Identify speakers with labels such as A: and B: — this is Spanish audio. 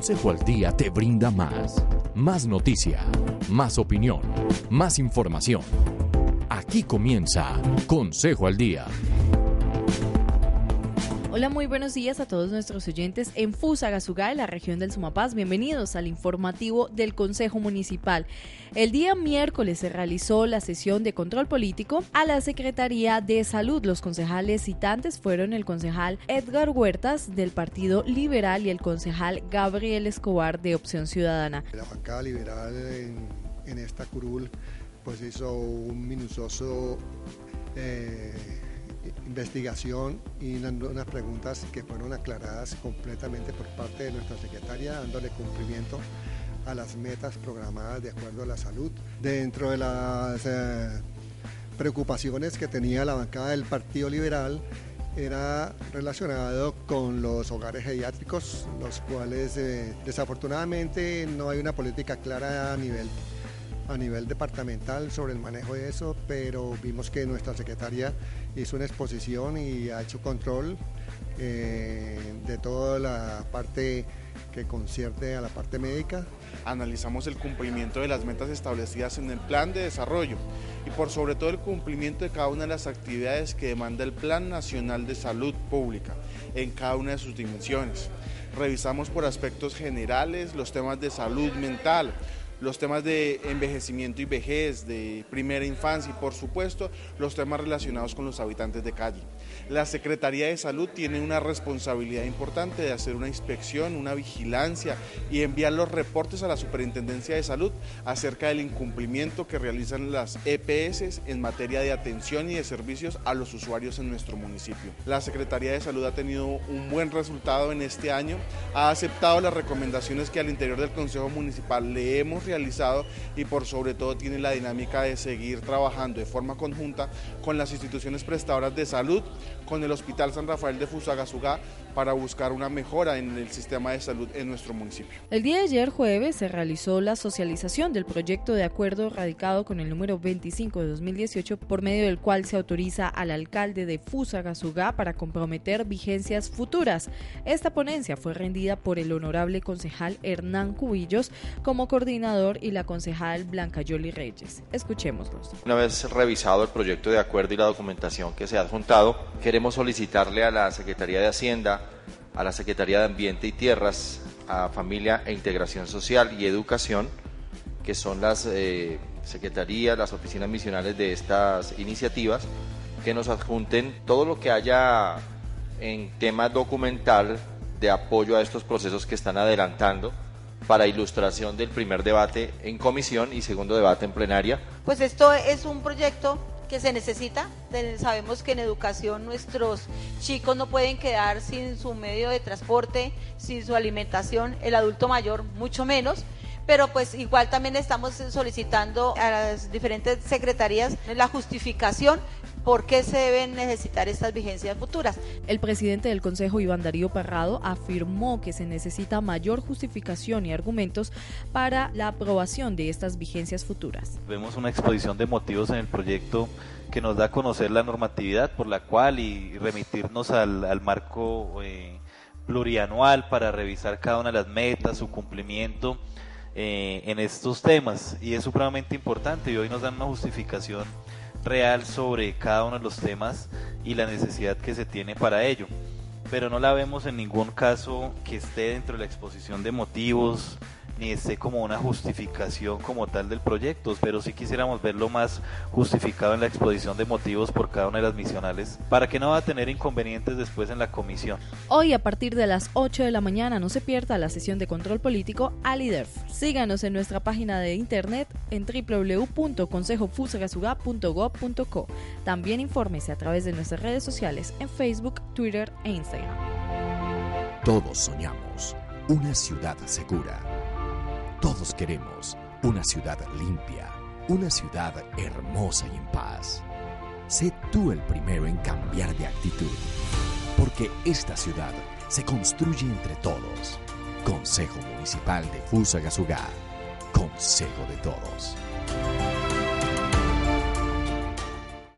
A: Consejo al Día te brinda más. Más noticia, más opinión, más información. Aquí comienza Consejo al Día.
B: Hola, muy buenos días a todos nuestros oyentes en Fusagasugá, en la región del Sumapaz. Bienvenidos al informativo del Consejo Municipal. El día miércoles se realizó la sesión de control político a la Secretaría de Salud. Los concejales citantes fueron el concejal Edgar Huertas del Partido Liberal y el concejal Gabriel Escobar de Opción Ciudadana.
C: La bancada liberal en, esta curul pues hizo un minucioso... Eh, investigación y unas preguntas que fueron aclaradas completamente por parte de nuestra secretaria, dándole cumplimiento a las metas programadas de acuerdo a la salud. Dentro de las eh, preocupaciones que tenía la bancada del Partido Liberal, era relacionado con los hogares geriátricos, los cuales eh, desafortunadamente no hay una política clara a nivel a nivel departamental sobre el manejo de eso, pero vimos que nuestra secretaria hizo una exposición y ha hecho control eh, de toda la parte que concierne a la parte médica.
D: Analizamos el cumplimiento de las metas establecidas en el plan de desarrollo y por sobre todo el cumplimiento de cada una de las actividades que demanda el Plan Nacional de Salud Pública en cada una de sus dimensiones. Revisamos por aspectos generales los temas de salud mental, los temas de envejecimiento y vejez, de primera infancia y por supuesto los temas relacionados con los habitantes de calle. La Secretaría de Salud tiene una responsabilidad importante de hacer una inspección, una vigilancia y enviar los reportes a la Superintendencia de Salud acerca del incumplimiento que realizan las EPS en materia de atención y de servicios a los usuarios en nuestro municipio. La Secretaría de Salud ha tenido un buen resultado en este año, ha aceptado las recomendaciones que al interior del Consejo Municipal le hemos realizado y por sobre todo tiene la dinámica de seguir trabajando de forma conjunta con las instituciones prestadoras de salud, con el Hospital San Rafael de Fusagasugá para buscar una mejora en el sistema de salud en nuestro municipio.
B: El día de ayer jueves se realizó la socialización del proyecto de acuerdo radicado con el número 25 de 2018 por medio del cual se autoriza al alcalde de Fusagasugá para comprometer vigencias futuras. Esta ponencia fue rendida por el honorable concejal Hernán Cubillos como coordinador y la concejal Blanca Yoli Reyes. Escuchémoslos.
E: Una vez revisado el proyecto de acuerdo y la documentación que se ha adjuntado, queremos solicitarle a la Secretaría de Hacienda a la Secretaría de Ambiente y Tierras, a Familia e Integración Social y Educación, que son las eh, secretarías, las oficinas misionales de estas iniciativas, que nos adjunten todo lo que haya en tema documental de apoyo a estos procesos que están adelantando para ilustración del primer debate en comisión y segundo debate en plenaria.
F: Pues esto es un proyecto que se necesita. Sabemos que en educación nuestros chicos no pueden quedar sin su medio de transporte, sin su alimentación, el adulto mayor mucho menos pero pues igual también estamos solicitando a las diferentes secretarías la justificación por qué se deben necesitar estas vigencias futuras.
B: El presidente del Consejo, Iván Darío Parrado, afirmó que se necesita mayor justificación y argumentos para la aprobación de estas vigencias futuras.
G: Vemos una exposición de motivos en el proyecto que nos da a conocer la normatividad por la cual y remitirnos al, marco eh, plurianual para revisar cada una de las metas, su cumplimiento eh, en estos temas y es supremamente importante y hoy nos dan una justificación real sobre cada uno de los temas y la necesidad que se tiene para ello. Pero no la vemos en ningún caso que esté dentro de la exposición de motivos, ni esté como una justificación como tal del proyecto, pero sí quisiéramos verlo más justificado en la exposición de motivos por cada una de las misionales, para que no va a tener inconvenientes después en la comisión.
B: Hoy a partir de las 8 de la mañana no se pierda la sesión de control político a LIDERF. Síganos en nuestra página de internet en www.consejofusagasuga.gov.co. También infórmese a través de nuestras redes sociales en Facebook, Twitter e Instagram.
A: Todos soñamos una ciudad segura todos queremos una ciudad limpia, una ciudad hermosa y en paz. Sé tú el primero en cambiar de actitud, porque esta ciudad se construye entre todos. Consejo Municipal de Fusagasugá. Consejo de todos.